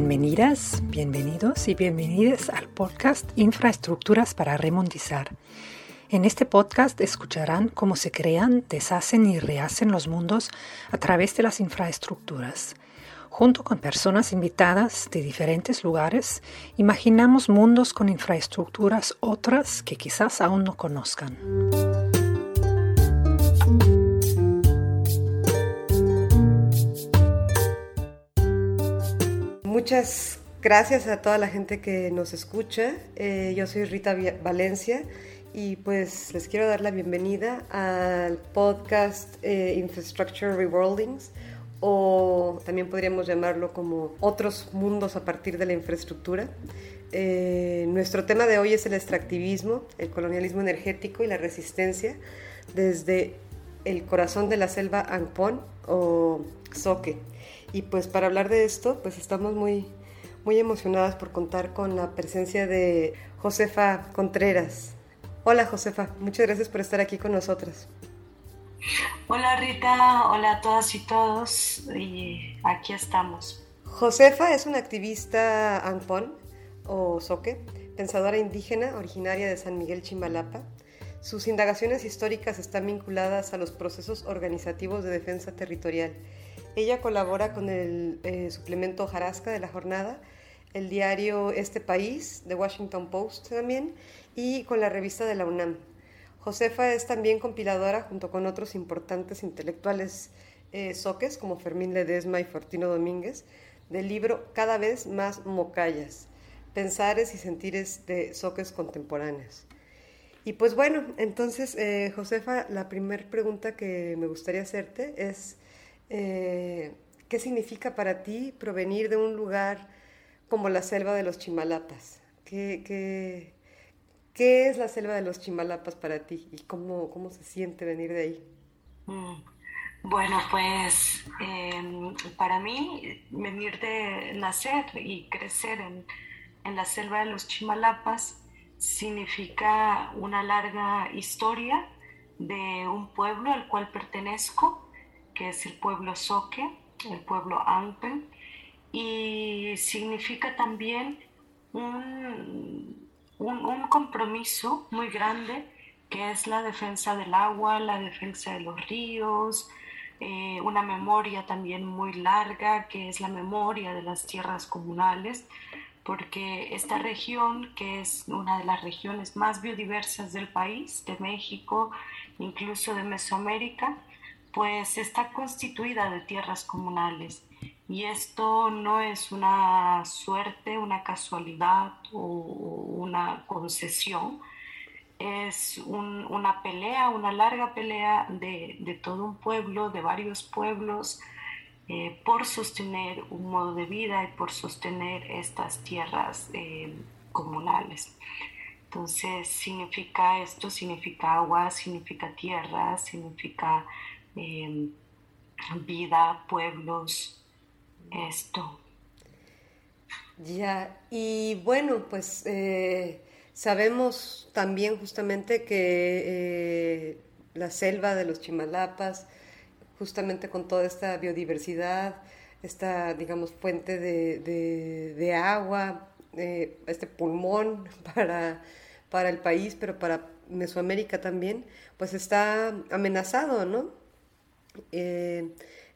Bienvenidas, bienvenidos y bienvenidas al podcast Infraestructuras para Remondizar. En este podcast escucharán cómo se crean, deshacen y rehacen los mundos a través de las infraestructuras. Junto con personas invitadas de diferentes lugares, imaginamos mundos con infraestructuras otras que quizás aún no conozcan. Muchas gracias a toda la gente que nos escucha. Eh, yo soy Rita Valencia y pues les quiero dar la bienvenida al podcast eh, Infrastructure Reworldings o también podríamos llamarlo como otros mundos a partir de la infraestructura. Eh, nuestro tema de hoy es el extractivismo, el colonialismo energético y la resistencia desde el corazón de la selva Angpon o Soque. Y pues para hablar de esto, pues estamos muy, muy emocionadas por contar con la presencia de Josefa Contreras. Hola Josefa, muchas gracias por estar aquí con nosotras. Hola Rita, hola a todas y todos, y aquí estamos. Josefa es una activista ANPON o Soque, pensadora indígena originaria de San Miguel Chimalapa. Sus indagaciones históricas están vinculadas a los procesos organizativos de defensa territorial. Ella colabora con el eh, suplemento Jarasca de la jornada, el diario Este País, de Washington Post también, y con la revista de la UNAM. Josefa es también compiladora junto con otros importantes intelectuales eh, soques como Fermín Ledesma y Fortino Domínguez del libro Cada vez más mocayas, pensares y sentires de soques contemporáneos. Y pues bueno, entonces eh, Josefa, la primera pregunta que me gustaría hacerte es, eh, ¿qué significa para ti provenir de un lugar como la selva de los Chimalapas? ¿Qué, qué, ¿Qué es la selva de los Chimalapas para ti y cómo, cómo se siente venir de ahí? Mm, bueno, pues em, para mí venir de nacer y crecer en, en la selva de los Chimalapas significa una larga historia de un pueblo al cual pertenezco, que es el pueblo Soque, el pueblo Ampen, y significa también un un, compromiso muy grande que es la defensa del agua, la defensa de los ríos, eh, una memoria también muy larga que es la memoria de las tierras comunales, porque esta región, que es una de las regiones más biodiversas del país, de México, incluso de Mesoamérica, pues está constituida de tierras comunales. Y esto no es una suerte, una casualidad o una concesión, es una pelea, una larga pelea de, todo un pueblo, de varios pueblos, eh, por sostener un modo de vida y por sostener estas tierras eh, comunales. Entonces, significa esto, significa agua, significa tierra, significa eh, vida, pueblos, esto. Ya, y bueno, pues eh, sabemos también justamente que eh, la selva de los Chimalapas, justamente con toda esta biodiversidad, esta, digamos, fuente de, agua, eh, este pulmón para, para el país, pero para Mesoamérica también, pues está amenazado, ¿no?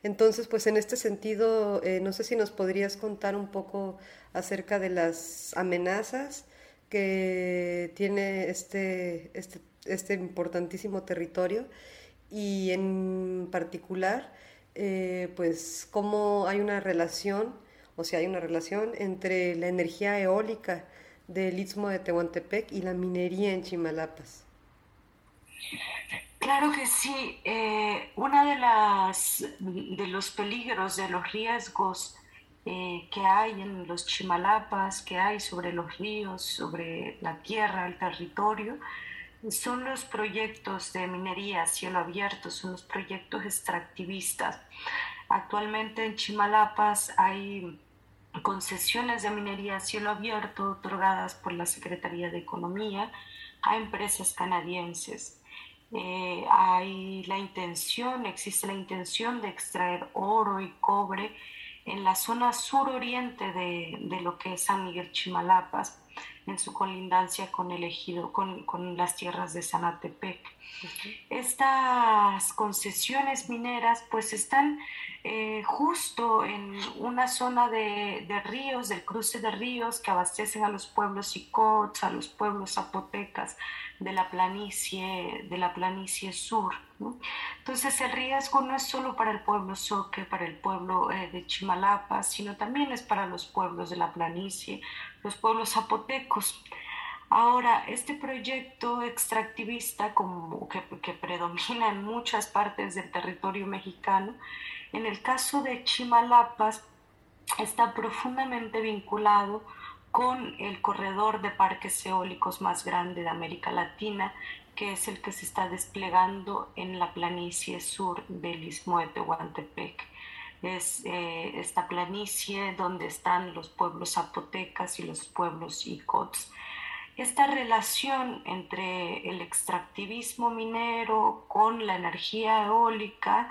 Entonces, pues en este sentido, eh, no sé si nos podrías contar un poco acerca de las amenazas que tiene este, este, este importantísimo territorio y en particular, eh, pues cómo hay una relación, o sea, hay una relación entre la energía eólica del Istmo de Tehuantepec y la minería en Chimalapas. Claro que sí. Eh, uno de, las, de los peligros, de los riesgos eh, que hay en los chimalapas, que hay sobre los ríos, sobre la tierra, el territorio, son los proyectos de minería a cielo abierto, son los proyectos extractivistas. Actualmente en Chimalapas hay concesiones de minería a cielo abierto otorgadas por la Secretaría de Economía a empresas canadienses. Eh, hay la intención, existe la intención de extraer oro y cobre en la zona suroriente de, de lo que es San Miguel Chimalapas, en su colindancia con el ejido, con, con las tierras de Sanatepec. Estas concesiones mineras pues están eh, justo en una zona de, ríos, del cruce de ríos que abastecen a los pueblos icots, a los pueblos zapotecas de la planicie, de la planicie sur. Entonces el riesgo no es solo para el pueblo Soque, para el pueblo eh, de Chimalapa, sino también es para los pueblos de la planicie, los pueblos zapotecos. Ahora, este proyecto extractivista que, predomina en muchas partes del territorio mexicano, en el caso de Chimalapas está profundamente vinculado con el corredor de parques eólicos más grande de América Latina, que es el que se está desplegando en la planicie sur del istmo de Tehuantepec. Es eh, esta planicie donde están los pueblos zapotecas y los pueblos icots. Esta relación entre el extractivismo minero con la energía eólica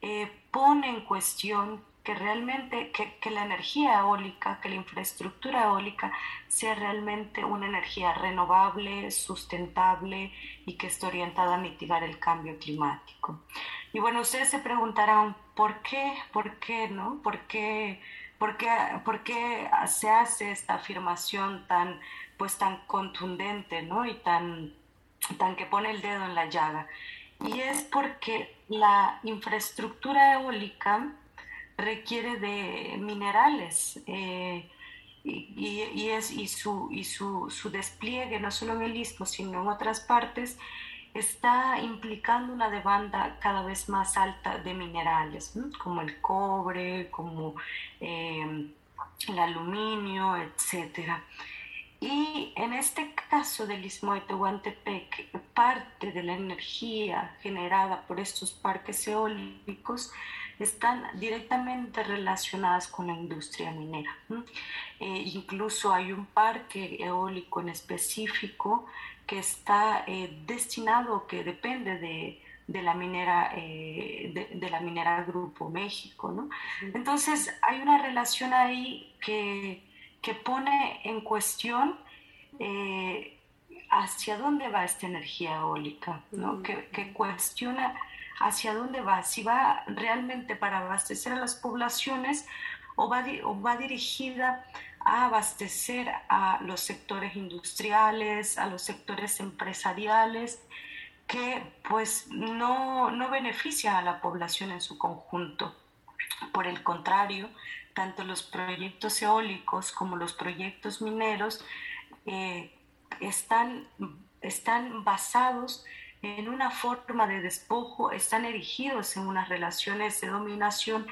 eh, pone en cuestión que realmente, que, que, la energía eólica, que la infraestructura eólica sea realmente una energía renovable, sustentable y que esté orientada a mitigar el cambio climático. Y bueno, ustedes se preguntarán, ¿por qué? ¿Por qué? ¿No? ¿Por qué? ¿Por qué, por qué se hace esta afirmación tan, pues, tan contundente ¿no? y tan, tan que pone el dedo en la llaga? Y es porque la infraestructura eólica requiere de minerales eh, y, es, y, su, y su, su, despliegue, no solo en el istmo, sino en otras partes, está implicando una demanda cada vez más alta de minerales, como el cobre, como eh, el aluminio, etcétera. Y en este caso del istmo de Tehuantepec, parte de la energía generada por estos parques eólicos están directamente relacionadas con la industria minera. Eh, incluso hay un parque eólico en específico que está eh, destinado, que depende de, de la minera eh, de, la minera Grupo México, ¿no? Entonces hay una relación ahí que, que pone en cuestión hacia dónde va esta energía eólica, ¿no? que, que, cuestiona hacia dónde va, si va realmente para abastecer a las poblaciones o va, o va dirigida a abastecer a los sectores industriales, a los sectores empresariales, que pues no, no benefician a la población en su conjunto. Por el contrario, tanto los proyectos eólicos como los proyectos mineros eh, están, están basados en una forma de despojo, están erigidos en unas relaciones de dominación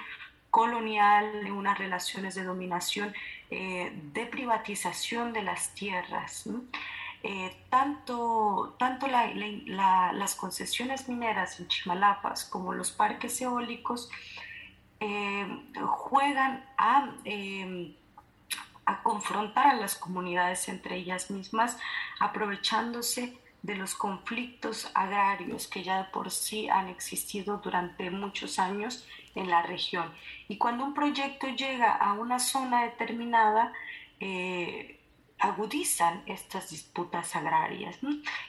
colonial, en unas relaciones de dominación eh, de privatización de las tierras. Eh, tanto tanto las concesiones mineras en Chimalapas como los parques eólicos eh, juegan a, a confrontar a las comunidades entre ellas mismas, aprovechándose de los conflictos agrarios que ya por sí han existido durante muchos años en la región. Y cuando un proyecto llega a una zona determinada, eh, agudizan estas disputas agrarias.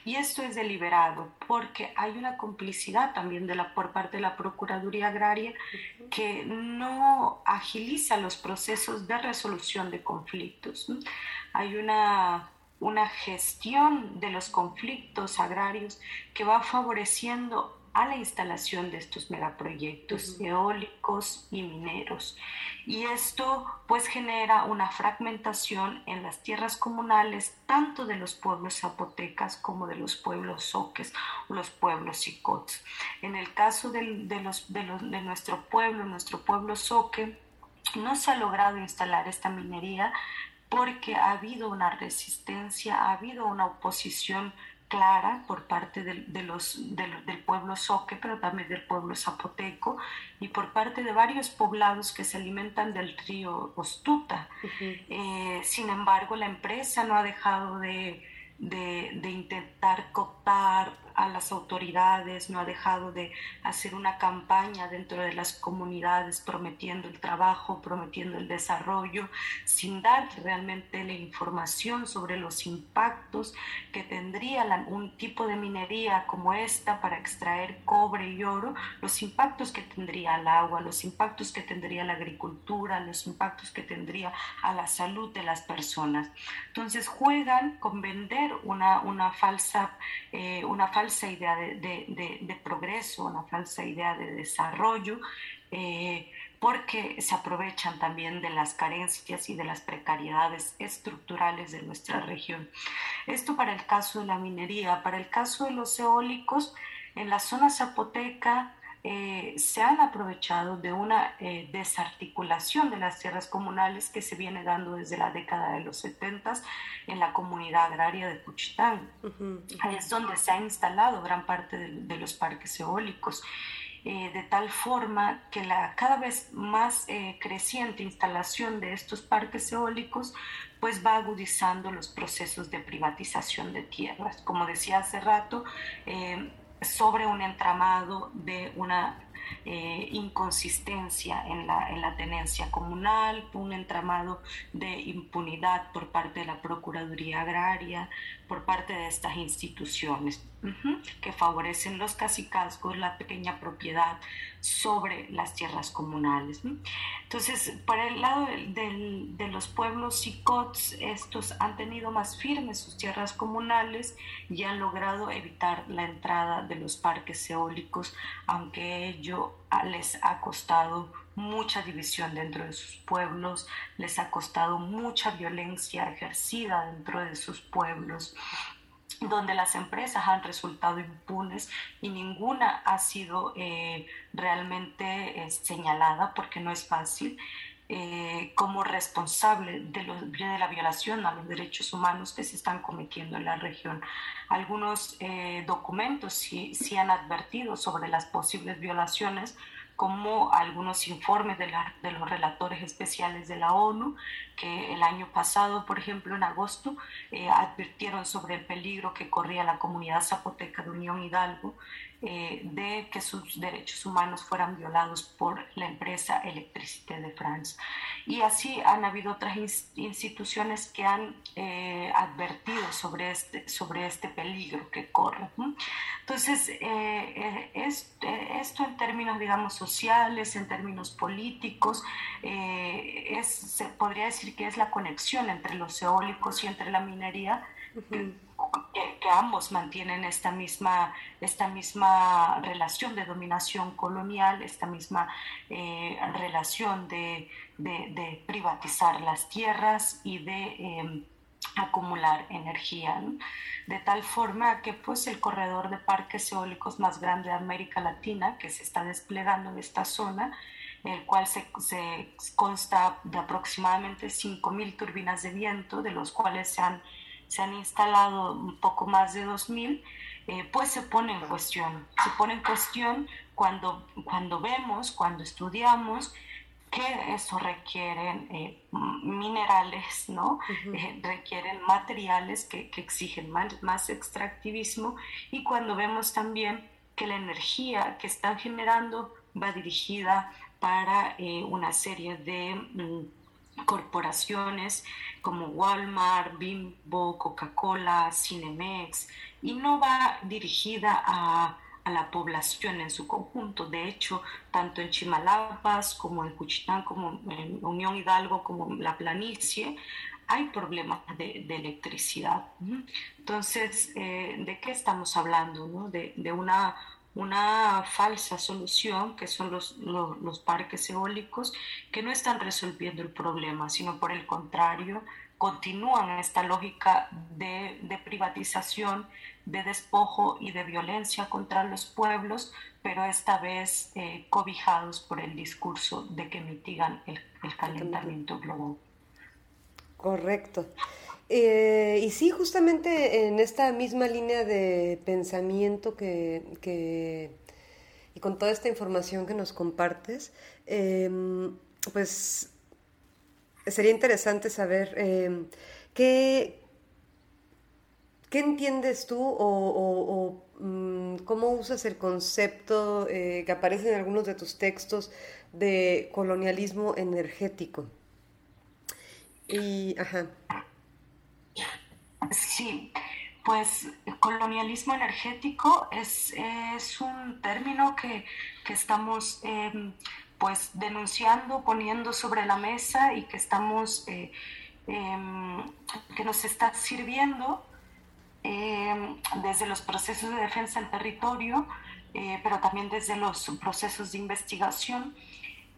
Y esto es deliberado porque hay una complicidad también de la, por parte de la Procuraduría Agraria que no agiliza los procesos de resolución de conflictos. Hay una una gestión de los conflictos agrarios que va favoreciendo a la instalación de estos megaproyectos eólicos y mineros. Y esto pues genera una fragmentación en las tierras comunales tanto de los pueblos zapotecas como de los pueblos soques los pueblos sicots. En el caso de, los, de, los, de nuestro pueblo, nuestro pueblo soque, no se ha logrado instalar esta minería porque ha habido una resistencia, ha habido una oposición clara por parte de, los, del pueblo soque, pero también del pueblo zapoteco y por parte de varios poblados que se alimentan del río Ostuta. Eh, sin embargo, la empresa no ha dejado de, de intentar cooptar a las autoridades, no ha dejado de hacer una campaña dentro de las comunidades prometiendo el trabajo, prometiendo el desarrollo, sin dar realmente la información sobre los impactos que tendría un tipo de minería como esta para extraer cobre y oro, los impactos que tendría al agua, los impactos que tendría la agricultura, los impactos que tendría a la salud de las personas. Entonces juegan con vender una, una falsa, eh, una falsa idea de, progreso, una falsa idea de desarrollo. Eh, porque se aprovechan también de las carencias y de las precariedades estructurales de nuestra región. Esto para el caso de la minería. Para el caso de los eólicos, en la zona zapoteca eh, se han aprovechado de una eh, desarticulación de las tierras comunales que se viene dando desde la década de los 70 en la comunidad agraria de Puchitán. Ahí es donde se ha instalado gran parte de, los parques eólicos. Eh, de tal forma que la cada vez más creciente instalación de estos parques eólicos pues va agudizando los procesos de privatización de tierras. Como decía hace rato, sobre un entramado de una eh, inconsistencia en la, en la tenencia comunal, un entramado de impunidad por parte de la Procuraduría Agraria, por parte de estas instituciones que favorecen los cacicazgos, la pequeña propiedad sobre las tierras comunales. Entonces, para el lado de los pueblos sicots, estos han tenido más firmes sus tierras comunales y han logrado evitar la entrada de los parques eólicos, aunque ello les ha costado mucha división dentro de sus pueblos, les ha costado mucha violencia ejercida dentro de sus pueblos donde las empresas han resultado impunes y ninguna ha sido eh, realmente eh, señalada porque no es fácil. Eh, como responsable de, de, la violación a los derechos humanos que se están cometiendo en la región. Algunos documentos sí, sí, han advertido sobre las posibles violaciones, como algunos informes de, de, los relatores especiales de la ONU, que el año pasado, por ejemplo, en agosto, eh, advirtieron sobre el peligro que corría la comunidad zapoteca de Unión Hidalgo eh, de que sus derechos humanos fueran violados por la empresa Electricité de France. Y así han habido otras instituciones que han eh, advertido sobre este, sobre este peligro que corre. Entonces, eh, esto en términos, digamos, sociales, en términos políticos, es, se podría decir que es la conexión entre los eólicos y entre la minería que, ambos mantienen esta misma, esta misma relación de dominación colonial, esta misma eh, relación de, de, privatizar las tierras y de em, acumular energía, de tal forma que pues el corredor de parques eólicos más grande de América Latina que se está desplegando en esta zona, el cual se, se consta de aproximadamente 5.000 turbinas de viento, de los cuales se han se han instalado un poco más de 2.000, eh, pues se pone en cuestión. Se pone en cuestión cuando, cuando vemos, cuando estudiamos que eso requieren eh, minerales, ¿no? Eh, requieren materiales que, que exigen más, más, extractivismo y cuando vemos también que la energía que están generando va dirigida para una serie de mm, corporaciones como Walmart, Bimbo, Coca-Cola, Cinemex, y no va dirigida a, la población en su conjunto. De hecho, tanto en Chimalapas como en Cuchitán, como en Unión Hidalgo, como en la planicie, hay problemas de, electricidad. Entonces, eh, ¿de qué estamos hablando? De, de una una falsa solución, que son los, los, parques eólicos, que no están resolviendo el problema, sino por el contrario, continúan esta lógica de, de, privatización, de despojo y de violencia contra los pueblos, pero esta vez eh, cobijados por el discurso de que mitigan el, el calentamiento global. Correcto. Eh, y sí, justamente en esta misma línea de pensamiento que, y con toda esta información que nos compartes, em, pues sería interesante saber em, qué, qué entiendes tú o, mm, cómo usas el concepto que aparece en algunos de tus textos de colonialismo energético. Y, ajá. Sí, pues colonialismo energético es, es un término que, que estamos em, pues denunciando, poniendo sobre la mesa y que estamos, eh, em, que nos está sirviendo em, desde los procesos de defensa del territorio, eh, pero también desde los procesos de investigación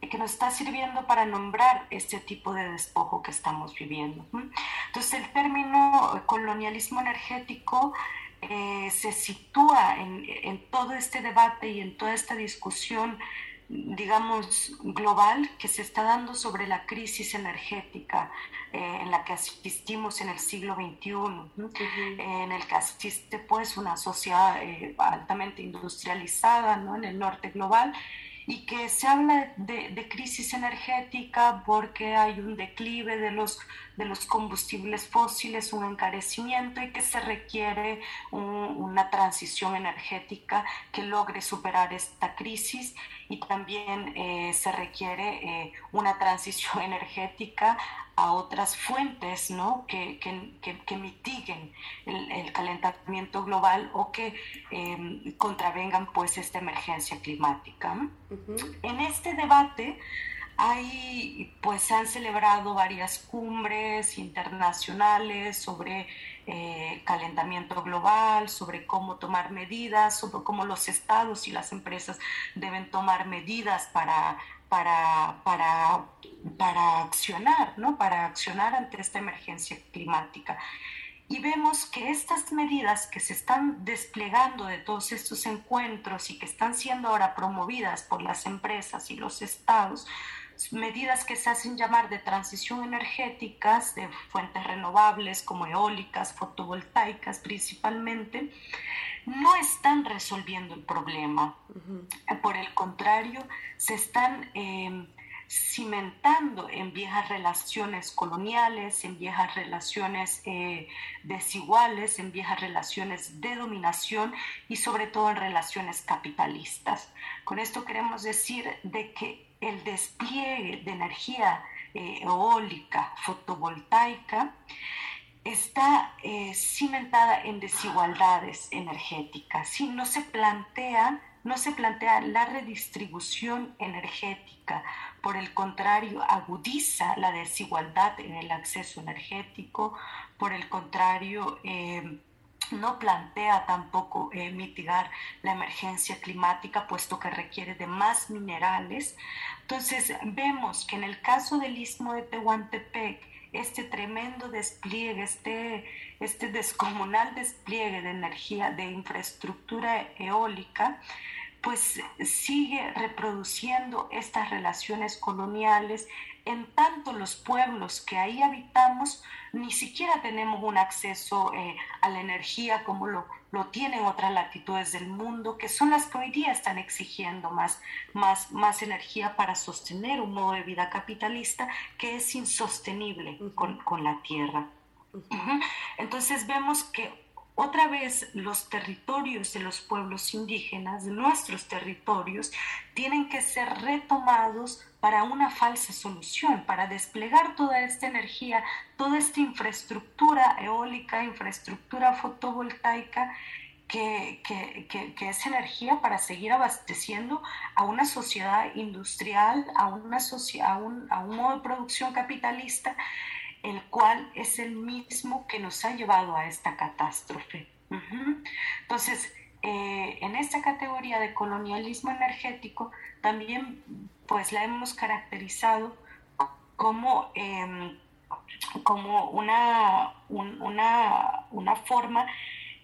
que nos está sirviendo para nombrar este tipo de despojo que estamos viviendo. Entonces el término colonialismo energético eh, se sitúa en, en, todo este debate y en toda esta discusión, digamos, global que se está dando sobre la crisis energética eh, en la que asistimos en el siglo XXI, en el que asiste pues una sociedad eh, altamente industrializada ¿no? en el norte global y que se habla de, crisis energética porque hay un declive de los, de los combustibles fósiles, un encarecimiento y que se requiere una transición energética que logre superar esta crisis y también eh, se requiere eh, una transición energética a otras fuentes ¿no? que, que, que, mitiguen el, calentamiento global o que em, contravengan pues esta emergencia climática. En este debate hay, pues han celebrado varias cumbres internacionales sobre eh, calentamiento global, sobre cómo tomar medidas, sobre cómo los estados y las empresas deben tomar medidas para para, para, para accionar, ¿no? Para accionar ante esta emergencia climática. Y vemos que estas medidas que se están desplegando de todos estos encuentros y que están siendo ahora promovidas por las empresas y los estados, medidas que se hacen llamar de transición energéticas, de fuentes renovables como eólicas, fotovoltaicas principalmente, no están resolviendo el problema. Por el contrario, se están em, cimentando en viejas relaciones coloniales, en viejas relaciones eh, desiguales, en viejas relaciones de dominación y sobre todo en relaciones capitalistas. Con esto queremos decir de que el despliegue de energía eh, eólica, fotovoltaica, está eh, cimentada en desigualdades energéticas. Si no se plantea, no se plantea la redistribución energética, por el contrario, agudiza la desigualdad en el acceso energético, por el contrario, eh, no plantea tampoco eh, mitigar la emergencia climática, puesto que requiere de más minerales. Entonces, vemos que en el caso del istmo de Tehuantepec, este tremendo despliegue, este, este descomunal despliegue de energía, de infraestructura eólica, pues sigue reproduciendo estas relaciones coloniales en tanto los pueblos que ahí habitamos ni siquiera tenemos un acceso eh, a la energía como lo, lo, tienen otras latitudes del mundo, que son las que hoy día están exigiendo más, más, más energía para sostener un modo de vida capitalista que es insostenible con, con la tierra. Entonces vemos que otra vez los territorios de los pueblos indígenas, nuestros territorios, tienen que ser retomados para una falsa solución, para desplegar toda esta energía, toda esta infraestructura eólica, infraestructura fotovoltaica, que, es energía para seguir abasteciendo a una sociedad industrial, a, una a, un, a un modo de producción capitalista el cual es el mismo que nos ha llevado a esta catástrofe. Entonces, eh, en esta categoría de colonialismo energético, también pues la hemos caracterizado como, em, como una, una, una forma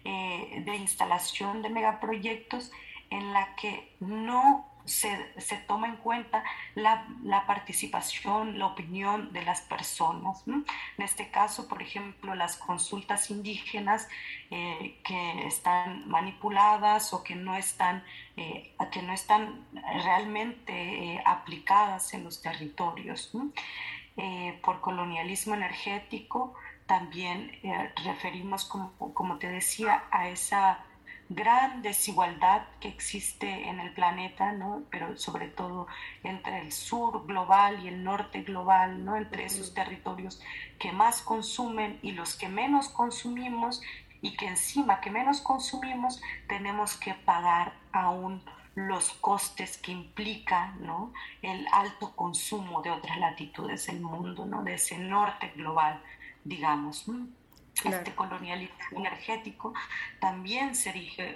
eh, de instalación de megaproyectos en la que no se, toma en cuenta la, participación, la opinión de las personas. En este caso, por ejemplo, las consultas indígenas eh, que están manipuladas o que no están, eh, que no están realmente eh, aplicadas en los territorios. por colonialismo energético, también referimos, como te decía, a esa gran desigualdad que existe en el planeta, ¿no? pero sobre todo entre el sur global y el norte global, ¿no? entre esos territorios que más consumen y los que menos consumimos y que encima que menos consumimos tenemos que pagar aún los costes que implica ¿no? el alto consumo de otras latitudes del mundo, ¿no? de ese norte global, digamos este colonialismo energético también se erige,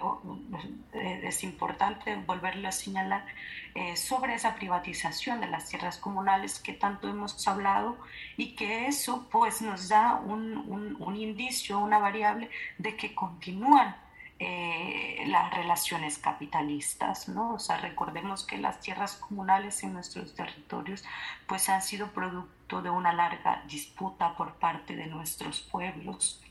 eh, es importante volverlo a señalar, eh, sobre esa privatización de las tierras comunales que tanto hemos hablado y que eso pues nos da un, un indicio, una variable de que continúan eh, las relaciones capitalistas, ¿no? O sea, recordemos que las tierras comunales en nuestros territorios pues han sido producto de una larga disputa por parte de nuestros pueblos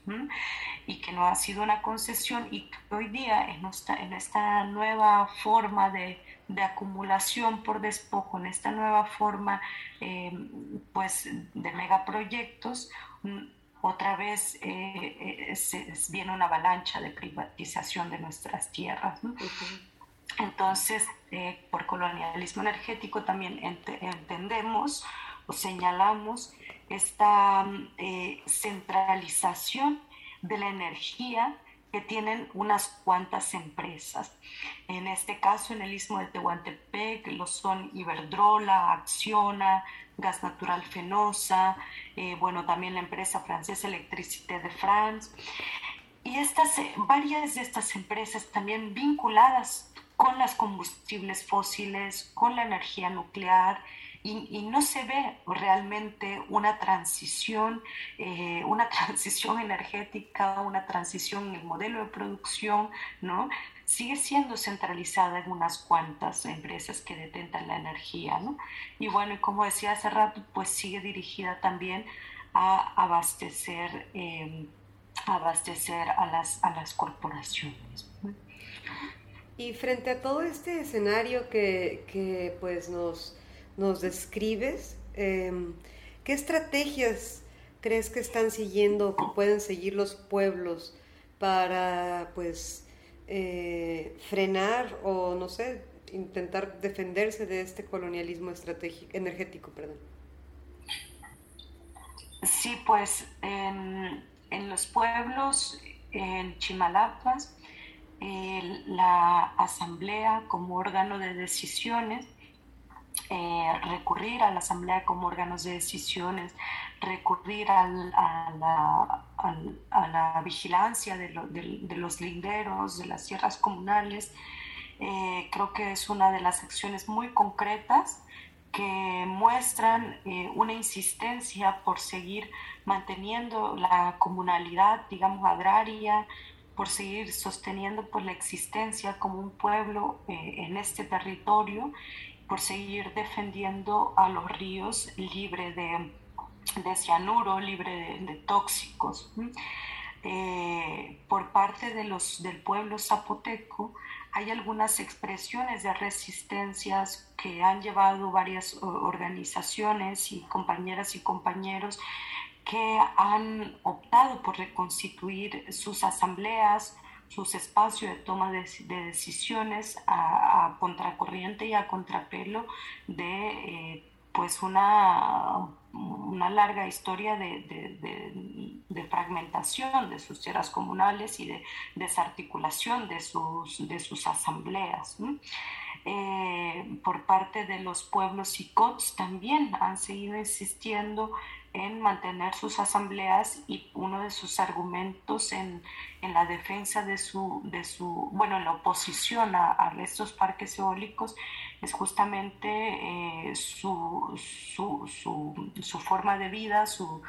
y que no ha sido una concesión y que hoy día en esta, en esta nueva forma de, de acumulación por despojo, en esta nueva forma eh, pues de megaproyectos, otra vez eh, eh, viene una avalancha de privatización de nuestras tierras. Entonces, eh, por colonialismo energético también entendemos o señalamos esta centralización de la energía que tienen unas cuantas empresas. En este caso, en el istmo de Tehuantepec, lo son Iberdrola, Acciona, Gas Natural Fenosa, eh, bueno, también la empresa francesa Electricité de France. Y estas, eh, varias de estas empresas también vinculadas con las combustibles fósiles, con la energía nuclear, y, no se ve realmente una transición, eh, una transición energética, una transición en el modelo de producción, ¿no? Sigue siendo centralizada en unas cuantas empresas que detentan la energía, ¿no? Y bueno, y como decía hace rato, pues sigue dirigida también a abastecer, em, abastecer a, las, a las corporaciones. Y frente a todo este escenario que, que pues nos nos describes, em, ¿qué estrategias crees que están siguiendo, que pueden seguir los pueblos para, pues, eh, frenar o, no sé, intentar defenderse de este colonialismo estratégico, energético, perdón? Sí, pues en, los pueblos, en Chimalapas, la asamblea como órgano de decisiones eh, recurrir a la Asamblea como órganos de decisiones, recurrir a, la, a, la, vigilancia de, los linderos, de las tierras comunales. Eh, creo que es una de las acciones muy concretas que muestran eh, una insistencia por seguir manteniendo la comunalidad, digamos, agraria, por seguir sosteniendo pues, la existencia como un pueblo en este territorio por seguir defendiendo a los ríos libre de, de cianuro, libre de, tóxicos. Eh, por parte de los, del pueblo zapoteco hay algunas expresiones de resistencias que han llevado varias organizaciones y compañeras y compañeros que han optado por reconstituir sus asambleas, sus espacios de toma de, decisiones a, contracorriente y a contrapelo de eh, pues una, una larga historia de, de, fragmentación de sus tierras comunales y de desarticulación de sus, de sus asambleas. Eh, por parte de los pueblos y COTS también han seguido insistiendo en mantener sus asambleas y uno de sus argumentos en, en la defensa de su, de su, bueno, en la oposición a, estos parques eólicos es justamente eh, su, su, su, su, forma de vida, su,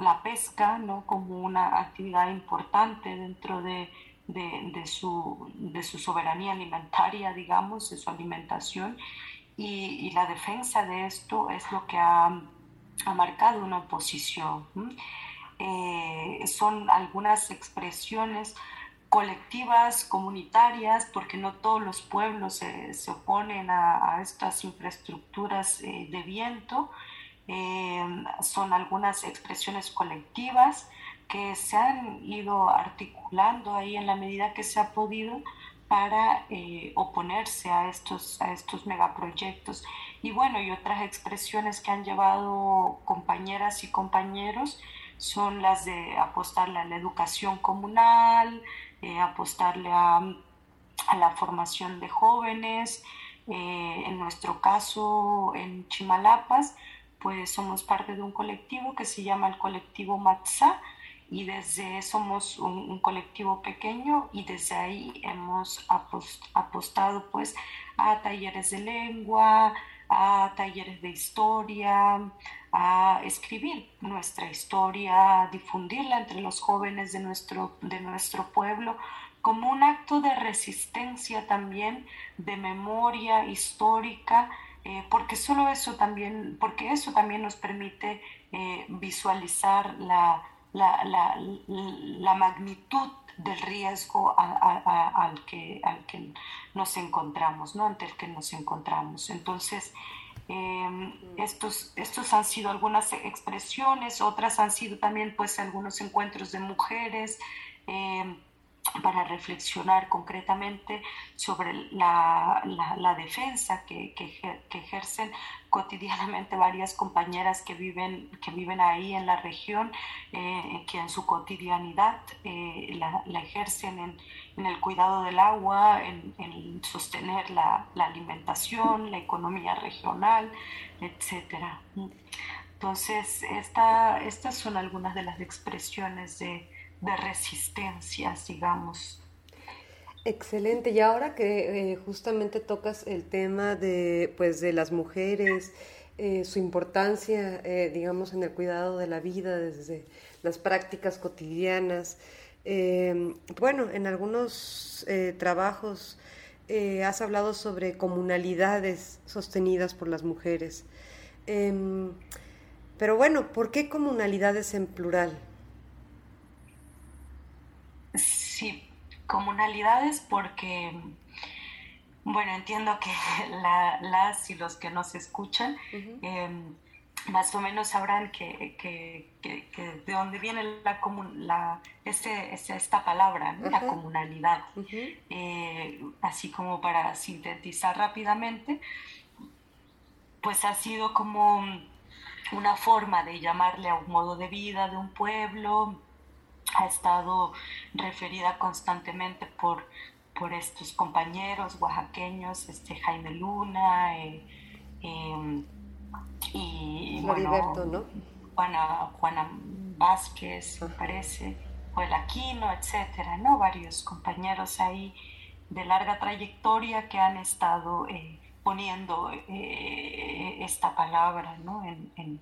la pesca, ¿no? como una actividad importante dentro de, de, de, su, de su soberanía alimentaria, digamos, de su alimentación. Y, y la defensa de esto es lo que ha ha marcado una oposición. Eh, son algunas expresiones colectivas, comunitarias, porque no todos los pueblos se oponen a, estas infraestructuras eh, de viento. Eh, son algunas expresiones colectivas, que se han ido articulando ahí en la medida que se ha podido para eh, oponerse a estos, a estos megaproyectos. Y bueno, y otras expresiones que han llevado compañeras y compañeros son las de apostarle a la educación comunal, eh, apostarle a, a, la formación de jóvenes. Eh, en nuestro caso, en Chimalapas, pues somos parte de un colectivo que se llama el colectivo Matza, y desde somos un, colectivo pequeño y desde ahí hemos apostado pues a talleres de lengua, a talleres de historia, a escribir nuestra historia, a difundirla entre los jóvenes de nuestro, de nuestro pueblo como un acto de resistencia también, de memoria histórica, eh, porque solo eso también, porque eso también nos permite eh, visualizar la, la, la, la magnitud del riesgo al, que, al que nos encontramos, ¿no? ante el que nos encontramos. Entonces, em, estos, estos han sido algunas expresiones, otras han sido también pues algunos encuentros de mujeres. Eh, para reflexionar concretamente sobre la, la, defensa que, que, ejercen cotidianamente varias compañeras que viven, que viven ahí en la región, eh, que en su cotidianidad eh, la, ejercen en, en, el cuidado del agua, en, en sostener la, la, alimentación, la economía regional, etc. Entonces, esta, estas son algunas de las expresiones de de resistencias, digamos. Excelente. Y ahora que eh, justamente tocas el tema de, pues, de las mujeres, eh, su importancia, eh, digamos, en el cuidado de la vida desde las prácticas cotidianas. bueno, en algunos trabajos has hablado sobre comunalidades sostenidas por las mujeres. Em, pero bueno, ¿por qué comunalidades en plural? Sí, comunalidades porque, bueno, entiendo que las y los que nos escuchan em, más o menos sabrán que, de dónde viene la, la este, este, esta palabra, la comunalidad. Eh, así como para sintetizar rápidamente, pues ha sido como una forma de llamarle a un modo de vida de un pueblo, ha estado referida constantemente por, por estos compañeros oaxaqueños, este Jaime Luna eh, em, y bueno, Juana, Juana Vázquez, me parece, o el Aquino, etcétera, ¿no? Varios compañeros ahí de larga trayectoria que han estado eh, poniendo eh, esta palabra ¿no? en, en,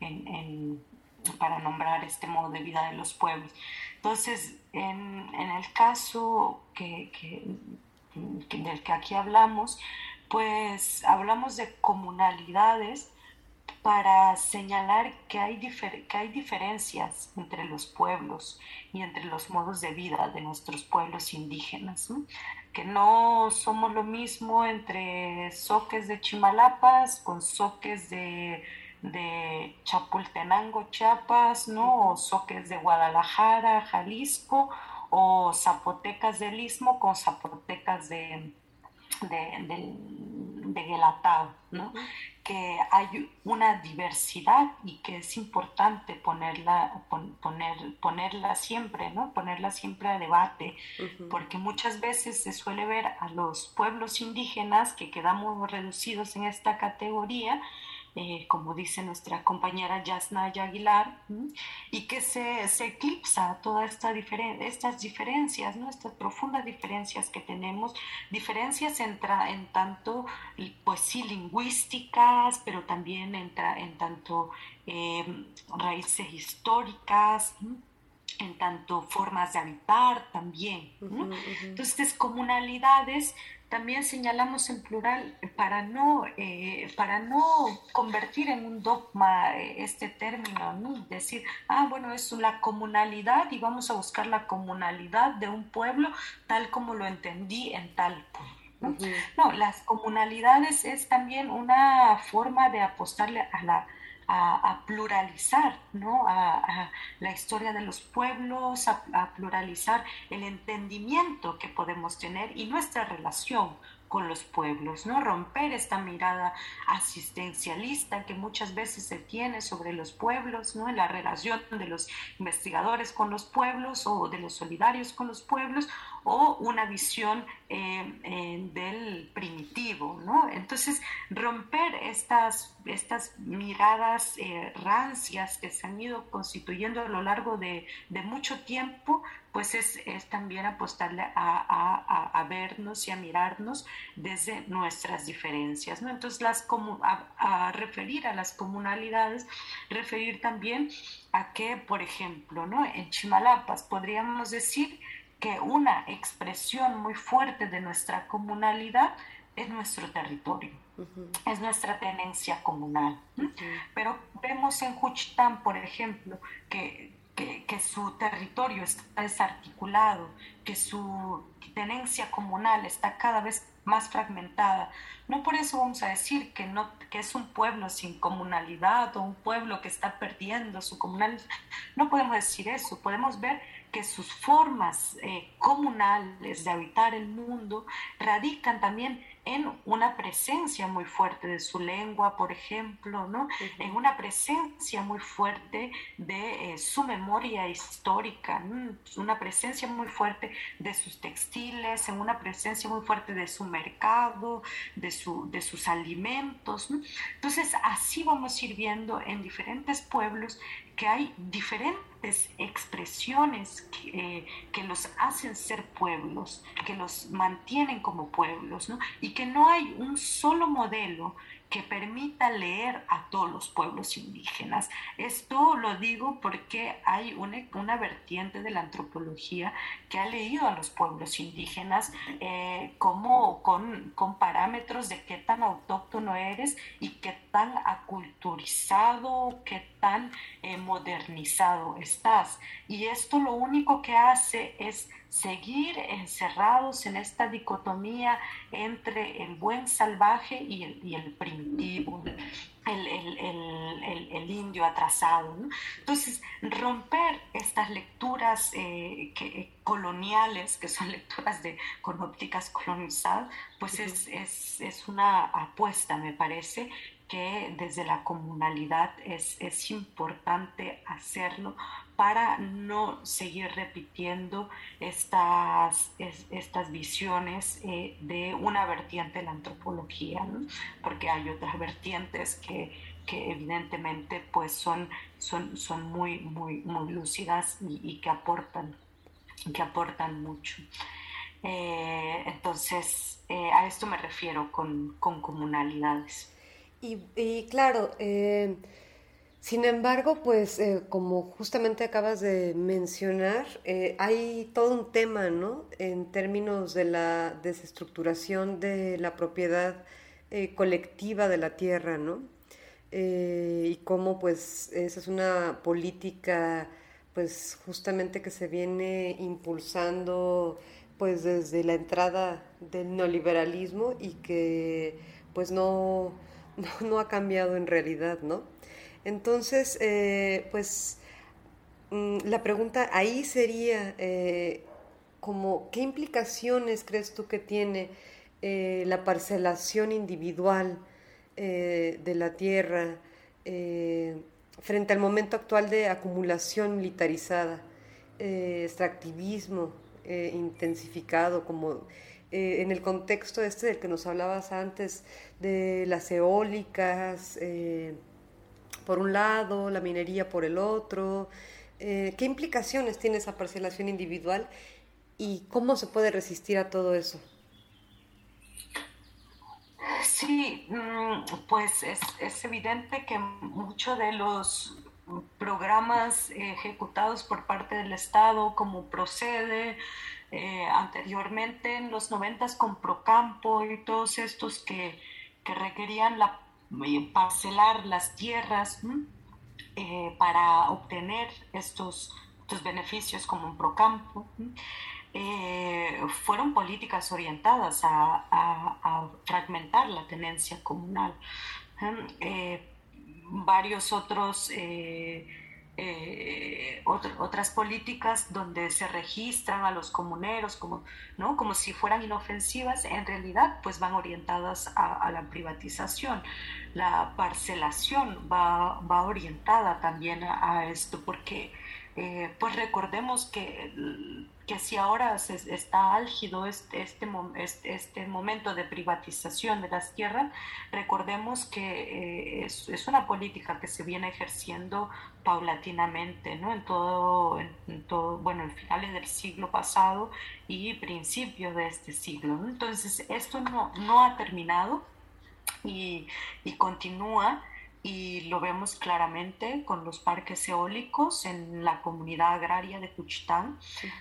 en, para nombrar este modo de vida de los pueblos. Entonces, en, en el caso que, que, del que aquí hablamos, pues hablamos de comunalidades para señalar que hay, que hay diferencias entre los pueblos y entre los modos de vida de nuestros pueblos indígenas, que no somos lo mismo entre soques de Chimalapas con soques de de Chapultenango, Chiapas, ¿no? O soques de Guadalajara, Jalisco, o zapotecas del Istmo con zapotecas de, de, Guelatao, ¿no? Que hay una diversidad y que es importante ponerla, poner, ponerla siempre, ¿no? Ponerla siempre a debate, porque muchas veces se suele ver a los pueblos indígenas que quedamos reducidos en esta categoría, eh, como dice nuestra compañera Yasnaya Aguilar, y que se, se eclipsa todas esta estas diferencias, ¿no? estas profundas diferencias que tenemos, diferencias en, en tanto, pues sí, lingüísticas, pero también en, en tanto em, raíces históricas en tanto formas de habitar también. Entonces, comunalidades también señalamos en plural para no, eh, para no convertir en un dogma eh, este término, ¿no? decir, ah, bueno, es la comunalidad y vamos a buscar la comunalidad de un pueblo tal como lo entendí en tal pueblo. ¿no? no, las comunalidades es también una forma de apostarle a la a, pluralizar ¿no? a, la historia de los pueblos, a, pluralizar el entendimiento que podemos tener y nuestra relación con los pueblos, ¿no? Romper esta mirada asistencialista que muchas veces se tiene sobre los pueblos, ¿no? En la relación de los investigadores con los pueblos o de los solidarios con los pueblos o una visión eh, eh, del primitivo, ¿no? Entonces, romper estas, estas miradas eh, rancias que se han ido constituyendo a lo largo de, de mucho tiempo, pues es, es también apostarle a, a, a, vernos y a mirarnos desde nuestras diferencias, ¿no? Entonces, las, a, referir a las comunalidades, referir también a que, por ejemplo, ¿no? En Chimalapas podríamos decir que una expresión muy fuerte de nuestra comunalidad es nuestro territorio, es nuestra tenencia comunal. Pero vemos en Juchitán, por ejemplo, que, que, su territorio está desarticulado, que su tenencia comunal está cada vez más fragmentada. No por eso vamos a decir que, no, que es un pueblo sin comunalidad o un pueblo que está perdiendo su comunalidad. No podemos decir eso. Podemos ver que sus formas eh, comunales de habitar el mundo radican también en una presencia muy fuerte de su lengua, por ejemplo, ¿no? en una presencia muy fuerte de eh, su memoria histórica, una presencia muy fuerte de sus textiles, en una presencia muy fuerte de su mercado, de, su, de sus alimentos. Entonces, así vamos a ir viendo en diferentes pueblos que hay diferentes expresiones que, que, los hacen ser pueblos, que los mantienen como pueblos, ¿no? y que no hay un solo modelo que permita leer a todos los pueblos indígenas. Esto lo digo porque hay una, una vertiente de la antropología que ha leído a los pueblos indígenas eh, como con, con, parámetros de qué tan autóctono eres y qué tan aculturizado, qué tan eh, modernizado estás. Y esto lo único que hace es seguir encerrados en esta dicotomía entre el buen salvaje y el, y el primitivo, el, el, el, indio atrasado. Entonces, romper estas lecturas eh, que, coloniales, que son lecturas de, con ópticas colonizadas, pues es, es, es, una apuesta, me parece, que desde la comunalidad es, es importante hacerlo para no seguir repitiendo estas, estas visiones eh, de una vertiente de la antropología, porque hay otras vertientes que, que evidentemente pues son, son, son muy, muy, muy lúcidas y, que, aportan, que aportan mucho. Eh, entonces, eh, a esto me refiero con, con comunalidades. Y, claro, sin embargo, pues eh, como justamente acabas de mencionar, eh, hay todo un tema, ¿no? En términos de la desestructuración de la propiedad eh, colectiva de la tierra, ¿no? y cómo pues esa es una política pues justamente que se viene impulsando pues desde la entrada del neoliberalismo y que pues no, no ha cambiado en realidad, ¿no? Entonces, eh, pues mm, la pregunta ahí sería eh, como, ¿qué implicaciones crees tú que tiene eh, la parcelación individual de la tierra frente al momento actual de acumulación militarizada, extractivismo intensificado, como en el contexto este del que nos hablabas antes, de las eólicas, por un lado, la minería por el otro. Eh, ¿Qué implicaciones tiene esa parcelación individual y cómo se puede resistir a todo eso? Sí, mm, pues es, evidente que muchos de los programas ejecutados por parte del Estado, como procede eh, anteriormente en los noventas con Procampo y todos estos que, que requerían la parcelar las tierras eh, para obtener estos, estos, beneficios como un procampo. Eh, fueron políticas orientadas a, fragmentar la tenencia comunal. Eh, varios otros... otras políticas donde se registran a los comuneros como, ¿no? como si fueran inofensivas, en realidad pues van orientadas a, la privatización. La parcelación va, va orientada también a esto porque eh, pues recordemos que, que si ahora está álgido este, este, este, momento de privatización de las tierras, recordemos que eh, es, una política que se viene ejerciendo paulatinamente, ¿no? En todo, en, todo, bueno, en finales del siglo pasado y principios de este siglo. Entonces, esto no, no ha terminado y, y continúa y lo vemos claramente con los parques eólicos en la comunidad agraria de Cuchitán,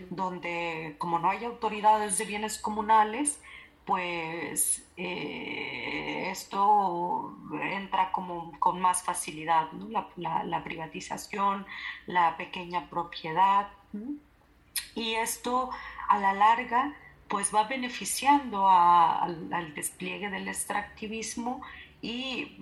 donde como no hay autoridades de bienes comunales, pues eh, esto entra como con más facilidad, la, privatización, la pequeña propiedad. Y esto a la larga pues va beneficiando al, al despliegue del extractivismo y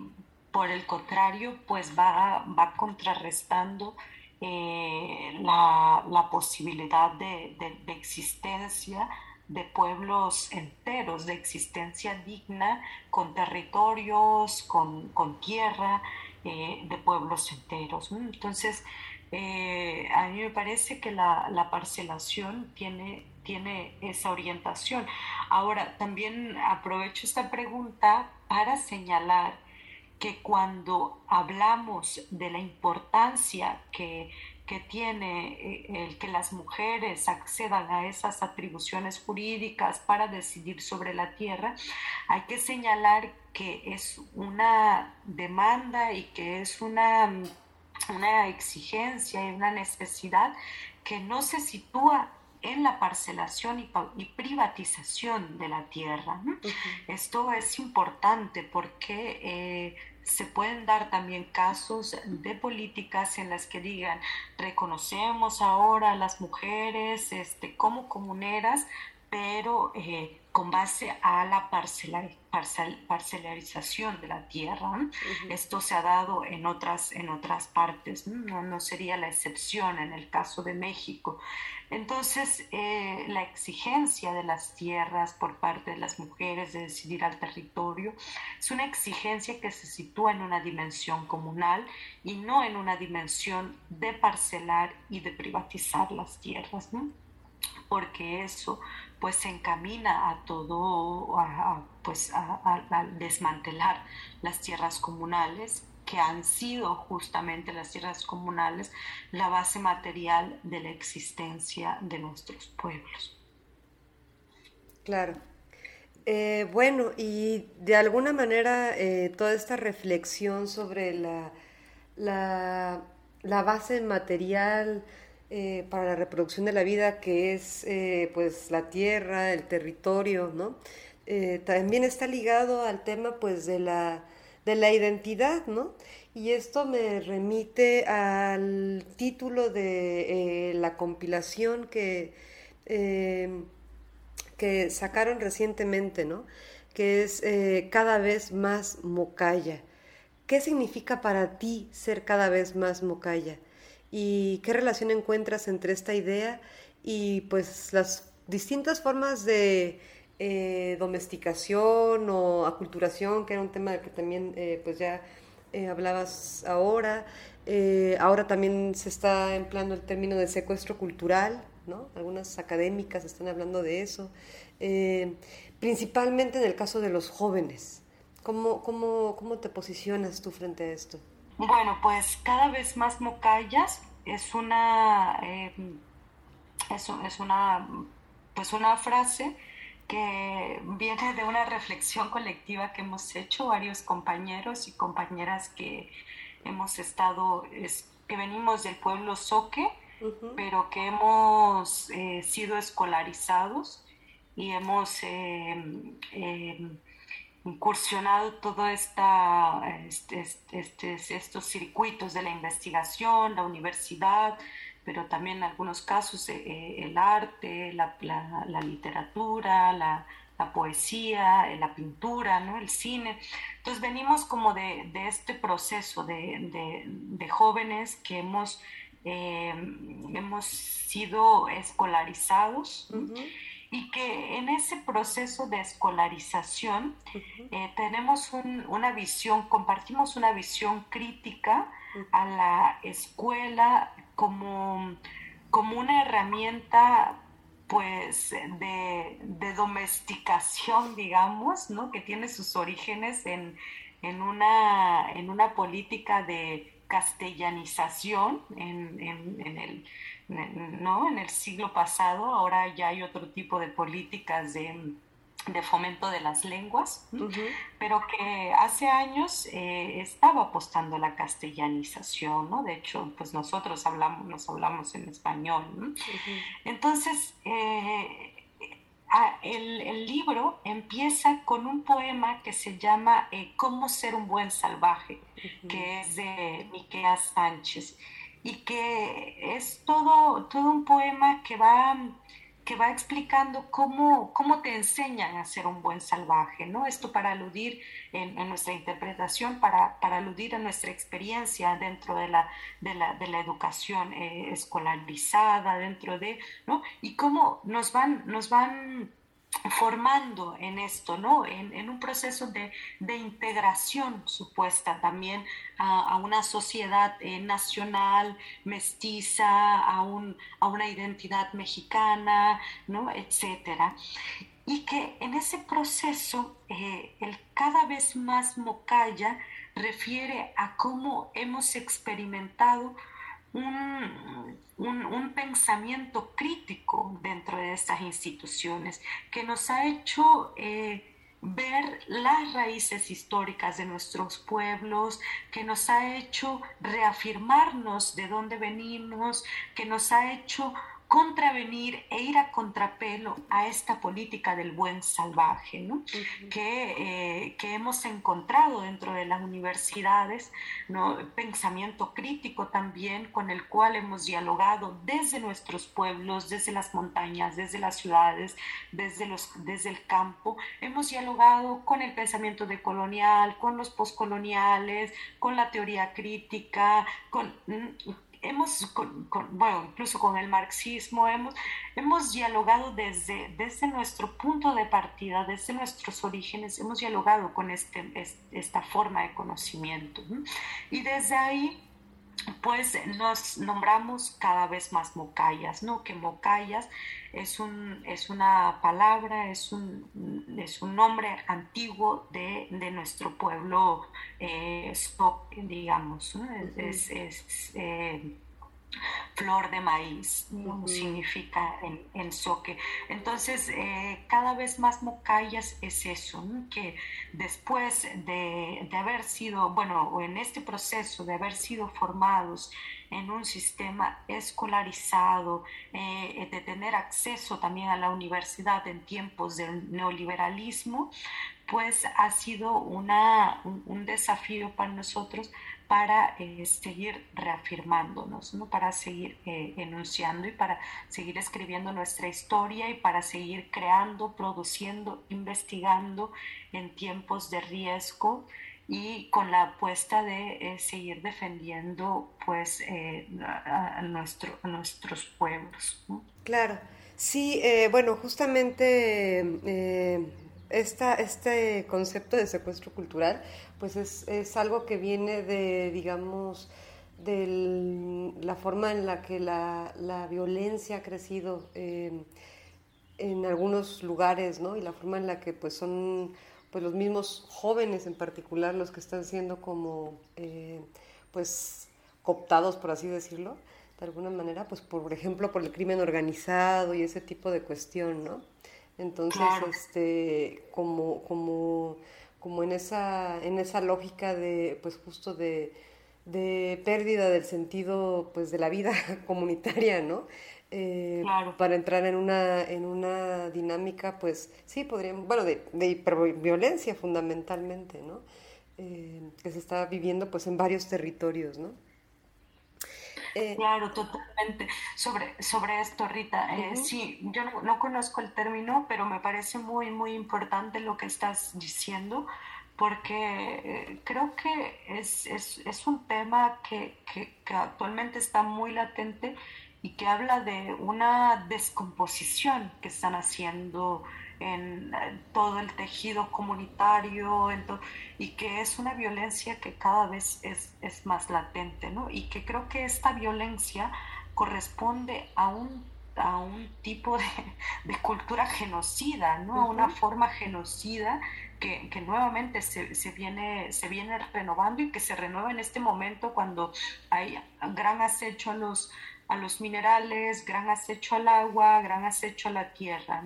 por el contrario, pues va, va contrarrestando eh, la, posibilidad de, existencia de pueblos enteros, de existencia digna, con territorios, con, tierra, eh, de pueblos enteros. Entonces, eh, a mí me parece que la, parcelación tiene, tiene esa orientación. Ahora, también aprovecho esta pregunta para señalar que cuando hablamos de la importancia que, tiene eh, el que las mujeres accedan a esas atribuciones jurídicas para decidir sobre la tierra, hay que señalar que es una demanda y que es una, una exigencia y una necesidad que no se sitúa en la parcelación y, privatización de la tierra. Esto es importante porque eh, se pueden dar también casos de políticas en las que digan, reconocemos ahora a las mujeres este, como comuneras, pero eh, con base a la parcelarización de la tierra. Esto se ha dado en otras, en otras partes, ¿no? no sería la excepción en el caso de México. Entonces, eh, la exigencia de las tierras por parte de las mujeres de decidir al territorio es una exigencia que se sitúa en una dimensión comunal y no en una dimensión de parcelar y de privatizar las tierras, ¿no? porque eso pues se encamina a todo, pues a desmantelar las tierras comunales que han sido justamente las tierras comunales la base material de la existencia de nuestros pueblos. Claro. Eh, bueno, y de alguna manera eh, toda esta reflexión sobre la, la, base material eh, para la reproducción de la vida, que es pues la tierra, el territorio, ¿no? también está ligado al tema pues de la de la identidad, ¿no? Y esto me remite al título de eh, la compilación que, em, que sacaron recientemente, ¿no? Que es eh, cada vez más mocaya. ¿Qué significa para ti ser cada vez más mocaya? ¿Y qué relación encuentras entre esta idea y pues las distintas formas de eh, domesticación o aculturación, que era un tema del que también eh, pues ya eh, hablabas ahora. ahora también se está empleando el término de secuestro cultural, ¿no? Algunas académicas están hablando de eso, principalmente en el caso de los jóvenes. ¿Cómo, cómo, cómo te posicionas tú frente a esto? Bueno, pues cada vez más mocallas es una, es, es una, pues una frase que viene de una reflexión colectiva que hemos hecho varios compañeros y compañeras que hemos estado, que venimos del pueblo Soque, pero que hemos eh, sido escolarizados y hemos eh, eh, incursionado todos esta, este, este, estos circuitos de la investigación, la universidad, pero también en algunos casos eh, eh, el arte, la, la, literatura, la, la poesía, la pintura, ¿no? el cine. Entonces venimos como de, este proceso de, jóvenes que hemos, eh, hemos sido escolarizados y que en ese proceso de escolarización eh, tenemos una visión, compartimos una visión crítica a la escuela como, como una herramienta pues de, domesticación, digamos, ¿no? que tiene sus orígenes en, una, en una política de castellanización en, en, el, ¿no? en el siglo pasado, ahora ya hay otro tipo de políticas de, fomento de las lenguas, pero que hace años eh, estaba apostando a la castellanización, ¿no? De hecho, pues nosotros hablamos, nos hablamos en español, Entonces, eh, el, el, libro empieza con un poema que se llama eh, Cómo ser un buen salvaje, que es de Miquel Sánchez y que es todo, todo un poema que va, que va explicando cómo, cómo te enseñan a ser un buen salvaje, ¿no? Esto para aludir en, nuestra interpretación, para, para, aludir a nuestra experiencia dentro de la, de la, de la educación eh, escolarizada, dentro de, ¿no? Y cómo nos van, nos van formando en esto, ¿no? En, un proceso de, integración supuesta también a, una sociedad eh, nacional, mestiza, a, un, a, una identidad mexicana, ¿no? Etcétera. Y que en ese proceso eh, el cada vez más mocaya refiere a cómo hemos experimentado un, un, pensamiento crítico dentro de estas instituciones que nos ha hecho eh, ver las raíces históricas de nuestros pueblos, que nos ha hecho reafirmarnos de dónde venimos, que nos ha hecho contravenir e ir a contrapelo a esta política del buen salvaje, ¿no? que, eh, que, hemos encontrado dentro de las universidades, ¿no? pensamiento crítico también con el cual hemos dialogado desde nuestros pueblos, desde las montañas, desde las ciudades, desde, los, desde el campo, hemos dialogado con el pensamiento decolonial, con los postcoloniales, con la teoría crítica, con hemos, bueno, incluso con el marxismo, hemos, hemos dialogado desde, desde nuestro punto de partida, desde nuestros orígenes, hemos dialogado con este, esta forma de conocimiento. Y desde ahí pues nos nombramos cada vez más mocayas, ¿no? Que mocayas es, un, es una palabra, es un, es un nombre antiguo de, nuestro pueblo eh, digamos, Es, eh, flor de maíz, significa en, en, soque. Entonces, eh, cada vez más mocayas es eso, que después de, haber sido, bueno, o en este proceso de haber sido formados en un sistema escolarizado, eh, de tener acceso también a la universidad en tiempos del neoliberalismo, pues ha sido una, un desafío para nosotros para eh, seguir reafirmándonos, ¿no? para seguir eh, enunciando y para seguir escribiendo nuestra historia y para seguir creando, produciendo, investigando en tiempos de riesgo y con la apuesta de eh, seguir defendiendo pues a, nuestro, nuestros pueblos. Claro, sí, bueno, justamente esta, este concepto de secuestro cultural, pues es, algo que viene de, digamos, de la forma en la que la, violencia ha crecido en algunos lugares, ¿no? Y la forma en la que pues son pues los mismos jóvenes en particular los que están siendo como eh, pues cooptados, por así decirlo, de alguna manera, pues por ejemplo por el crimen organizado y ese tipo de cuestión, ¿no? Entonces, este, como, como, como en esa, en esa lógica de, pues justo de, pérdida del sentido pues de la vida comunitaria, ¿no? Eh, para entrar en una, en una dinámica, pues sí, podríamos, bueno, de, de violencia fundamentalmente, ¿no? Eh, que se está viviendo pues en varios territorios, ¿no? Eh, claro, totalmente. Sobre, sobre esto, Rita, eh, sí, yo no, conozco el término, pero me parece muy, muy importante lo que estás diciendo, porque eh, creo que es, es, es un tema que, que, que, actualmente está muy latente y que habla de una descomposición que están haciendo en todo el tejido comunitario y que es una violencia que cada vez es, es, más latente, ¿no? Y que creo que esta violencia corresponde a un, a un tipo de, de cultura genocida, ¿no? A una forma genocida que, que, nuevamente se, se, viene, se viene renovando y que se renueva en este momento cuando hay gran acecho a los a los minerales, gran acecho al agua, gran acecho a la tierra,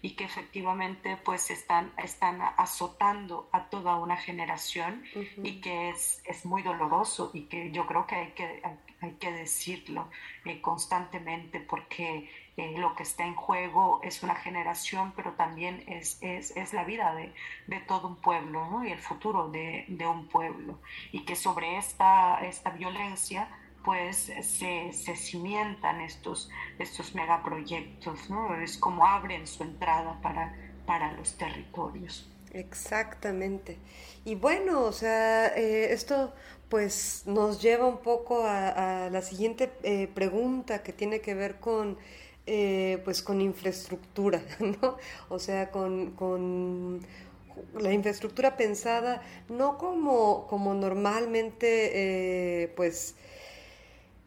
y que efectivamente pues están, están azotando a toda una generación y que es, es, muy doloroso y que yo creo que hay que, hay, que decirlo eh, constantemente porque eh, lo que está en juego es una generación, pero también es, es, es la vida de, de, todo un pueblo ¿no? y el futuro de, de, un pueblo. Y que sobre esta, esta violencia pues se, se cimientan estos, estos megaproyectos, ¿no? Es como abren su entrada para, para los territorios. Exactamente. Y bueno, o sea, eh, esto pues nos lleva un poco a, la siguiente eh, pregunta que tiene que ver con eh, pues con infraestructura, ¿no? O sea, con, con la infraestructura pensada no como, como normalmente pues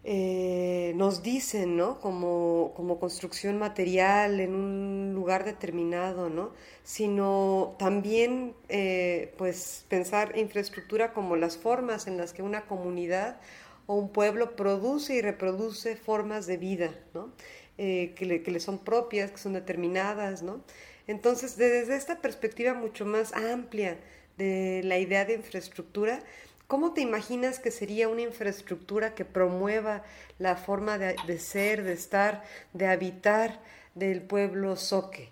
eh, nos dicen, ¿no? Como, como, construcción material en un lugar determinado, ¿no? Sino también, eh, pues, pensar infraestructura como las formas en las que una comunidad o un pueblo produce y reproduce formas de vida, ¿no? Eh, que, le, que, le, son propias, que son determinadas, ¿no? Entonces, desde esta perspectiva mucho más amplia de la idea de infraestructura, ¿Cómo te imaginas que sería una infraestructura que promueva la forma de, ser, de estar, de habitar del pueblo soque?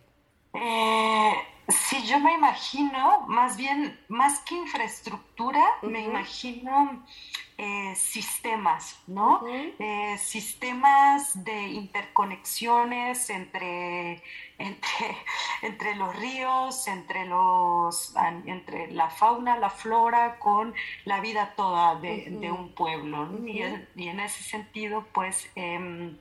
Sí, yo me imagino, más bien, más que infraestructura, me imagino eh, sistemas, ¿no? Eh, sistemas de interconexiones entre, entre, entre, los ríos, entre, los, entre la fauna, la flora, con la vida toda de, un pueblo. y, en ese sentido, pues... Em,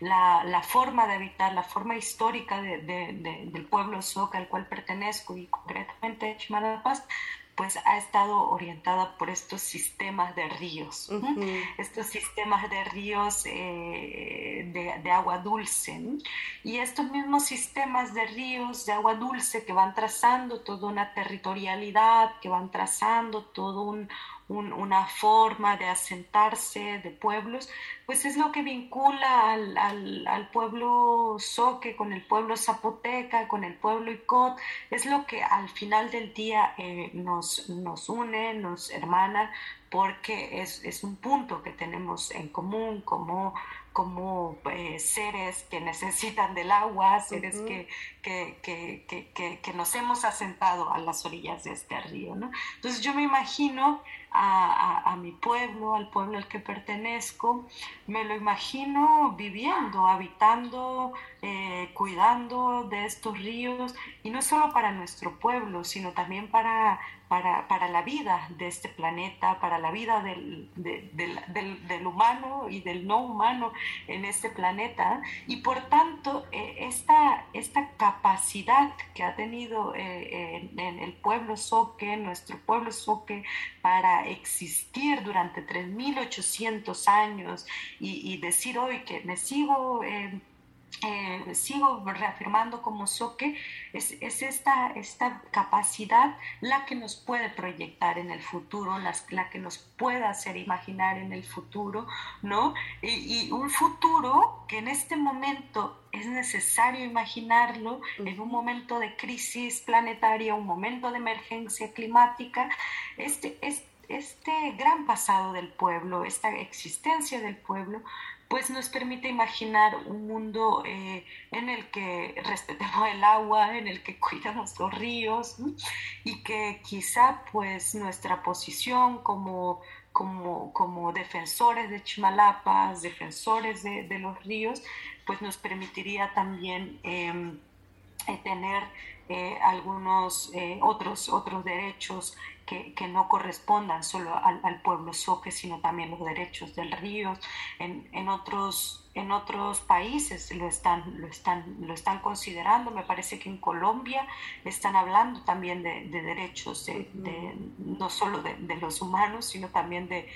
la, la, forma de habitar, la forma histórica del pueblo Soca al cual pertenezco y concretamente Chimalpas, pues ha estado orientada por estos sistemas de ríos, estos sistemas de ríos eh, de, agua dulce. Y estos mismos sistemas de ríos de agua dulce que van trazando toda una territorialidad, que van trazando todo un, una forma de asentarse de pueblos, pues es lo que vincula al, al, pueblo soque con el pueblo zapoteca, con el pueblo icot, es lo que al final del día eh, nos, nos une, nos hermana, porque es, es, un punto que tenemos en común como como eh, seres que necesitan del agua, seres que, que, que, que, nos hemos asentado a las orillas de este río. ¿no? Entonces yo me imagino a, a, mi pueblo, al pueblo al que pertenezco, me lo imagino viviendo, habitando, eh, cuidando de estos ríos, y no solo para nuestro pueblo, sino también para para, para, la vida de este planeta, para la vida del, del, del, humano y del no humano en este planeta. Y por tanto, eh, esta, esta capacidad que ha tenido eh, en, el pueblo Soque, nuestro pueblo Soque, para existir durante 3.800 años y, y, decir hoy que me sigo... Eh, eh, sigo reafirmando como Soque, es, es, esta, esta capacidad la que nos puede proyectar en el futuro, la que nos puede hacer imaginar en el futuro, ¿no? Y, un futuro que en este momento es necesario imaginarlo en un momento de crisis planetaria, un momento de emergencia climática, este, este, este gran pasado del pueblo, esta existencia del pueblo, pues nos permite imaginar un mundo eh, en el que respetemos el agua, en el que cuidamos los ríos y que quizá pues nuestra posición como, como, como defensores de Chimalapas, defensores de, los ríos, pues nos permitiría también em, eh, tener eh, algunos otros, otros derechos que, que, no correspondan solo al, al, pueblo soque, sino también los derechos del río. En, en otros en otros países lo están, lo están, lo están considerando. Me parece que en Colombia están hablando también de, derechos, de, no solo de, los humanos, sino también de,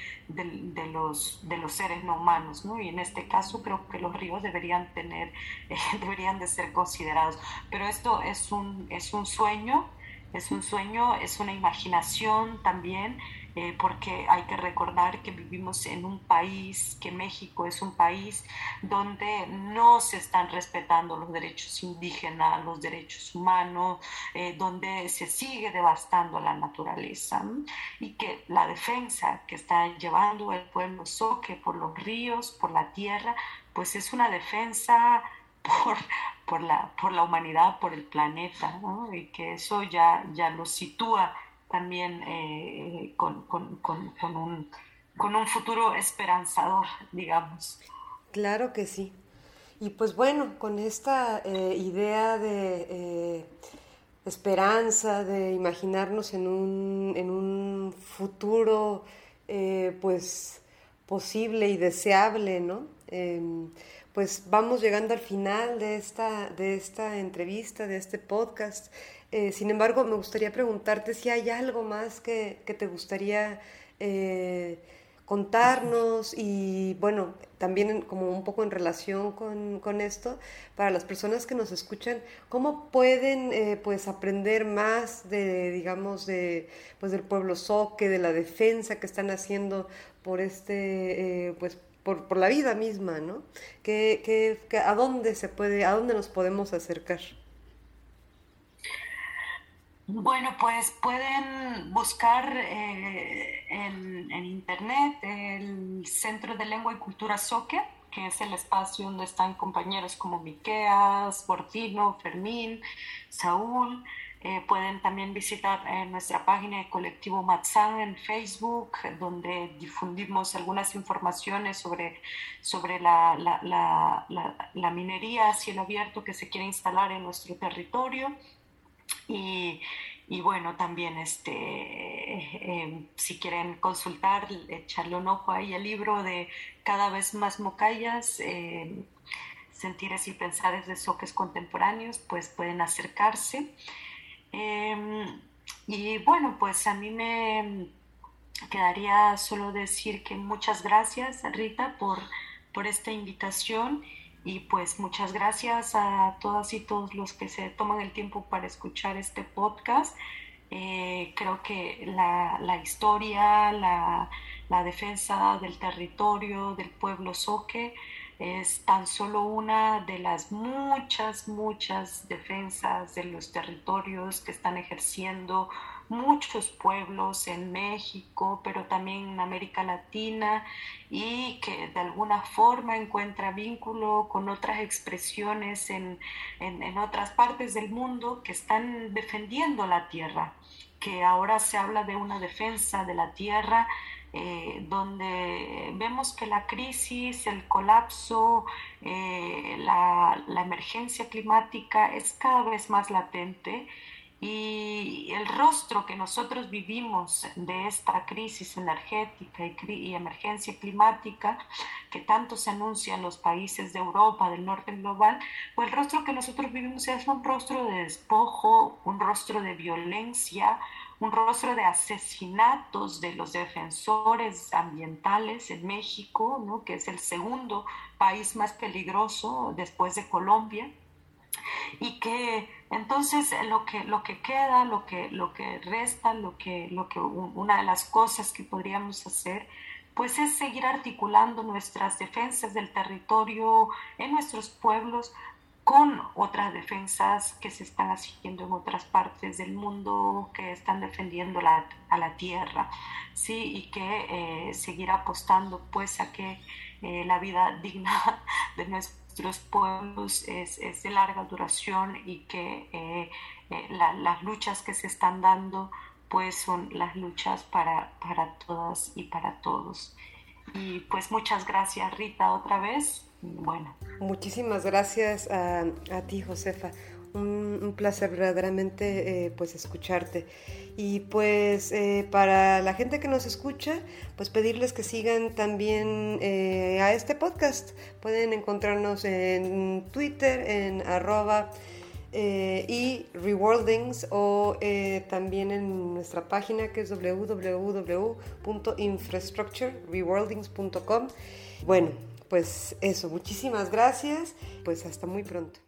los, de los seres no humanos. ¿no? Y en este caso creo que los ríos deberían, tener, deberían de ser considerados. Pero esto es un, es un sueño, es un sueño, es una imaginación también eh, porque hay que recordar que vivimos en un país, que México es un país donde no se están respetando los derechos indígenas, los derechos humanos, eh, donde se sigue devastando la naturaleza y que la defensa que está llevando el pueblo soque por los ríos, por la tierra, pues es una defensa por, por, la, por la humanidad, por el planeta, ¿no? y que eso ya, ya lo sitúa también eh, con, con, con, un, con un futuro esperanzador, digamos. Claro que sí. Y pues bueno, con esta eh, idea de eh, esperanza, de imaginarnos en un, en un futuro pues posible y deseable, ¿no? Pues vamos llegando al final de esta, de esta entrevista, de este podcast. Eh, sin embargo, me gustaría preguntarte si hay algo más que, te gustaría eh, contarnos y, bueno, también como un poco en relación con, esto, para las personas que nos escuchan, ¿cómo pueden eh, pues aprender más de, digamos, de, pues del pueblo soque, de la defensa que están haciendo por este, pues por, por, la vida misma, ¿no? ¿Qué, a dónde se puede, a dónde nos podemos acercar? Bueno, pues pueden buscar eh, en, internet el Centro de Lengua y Cultura Soque, que es el espacio donde están compañeros como Miqueas, Bortino, Fermín, Saúl. Eh, pueden también visitar eh, nuestra página de Colectivo Matzán en Facebook, donde difundimos algunas informaciones sobre, sobre la, la, la, la minería a cielo abierto que se quiere instalar en nuestro territorio. Y, y bueno, también este, eh, si quieren consultar, echarle un ojo ahí al libro de Cada vez más mocayas, eh, Sentires y Pensares de Soques Contemporáneos, pues pueden acercarse. Em, y bueno, pues a mí me quedaría solo decir que muchas gracias, Rita, por, por esta invitación y pues muchas gracias a todas y todos los que se toman el tiempo para escuchar este podcast. Eh, creo que la, la historia, la, la, defensa del territorio, del pueblo soque, es tan solo una de las muchas, muchas defensas de los territorios que están ejerciendo muchos pueblos en México, pero también en América Latina y que de alguna forma encuentra vínculo con otras expresiones en, en, otras partes del mundo que están defendiendo la tierra, que ahora se habla de una defensa de la tierra. Eh, donde vemos que la crisis, el colapso, eh, la, la emergencia climática es cada vez más latente y el rostro que nosotros vivimos de esta crisis energética y, emergencia climática que tanto se anuncia en los países de Europa, del norte global, pues el rostro que nosotros vivimos es un rostro de despojo, un rostro de violencia, un rostro de asesinatos de los defensores ambientales en México, ¿no? que es el segundo país más peligroso después de Colombia y que entonces lo que, lo que queda, lo que, lo que resta, lo que, lo que una de las cosas que podríamos hacer, pues es seguir articulando nuestras defensas del territorio en nuestros pueblos con otras defensas que se están haciendo en otras partes del mundo que están defendiendo la, a la tierra, ¿sí? Y que eh, seguir apostando pues a que eh, la vida digna de nuestro nuestros pueblos es, es de larga duración y que eh, eh, las luchas que se están dando pues son las luchas para, para todas y para todos. Y pues muchas gracias Rita otra vez. Bueno. Muchísimas gracias a, ti Josefa. Un, placer verdaderamente eh, pues escucharte y pues eh, para la gente que nos escucha pues pedirles que sigan también eh, a este podcast pueden encontrarnos en Twitter en arroba y Reworldings o también en nuestra página que es www.infrastructurereworldings.com bueno pues eso muchísimas gracias pues hasta muy pronto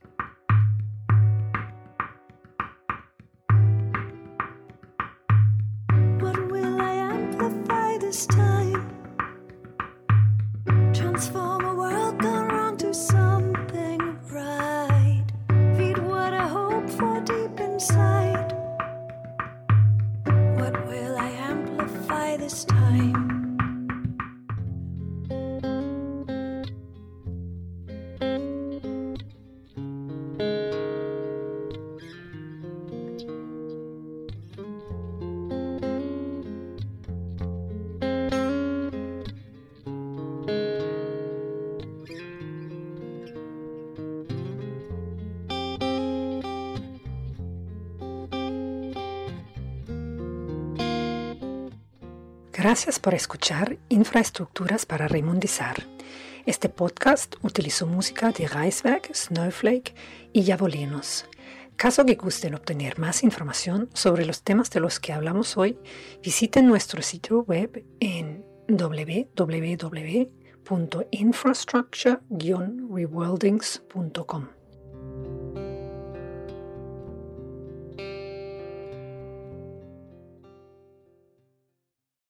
Gracias por escuchar Infraestructuras para Remundizar. Este podcast utilizó música de Reisberg, Snowflake y Yabolinos. Caso que gusten obtener más información sobre los temas de los que hablamos hoy, visiten nuestro sitio web en www.infrastructure-reworldings.com.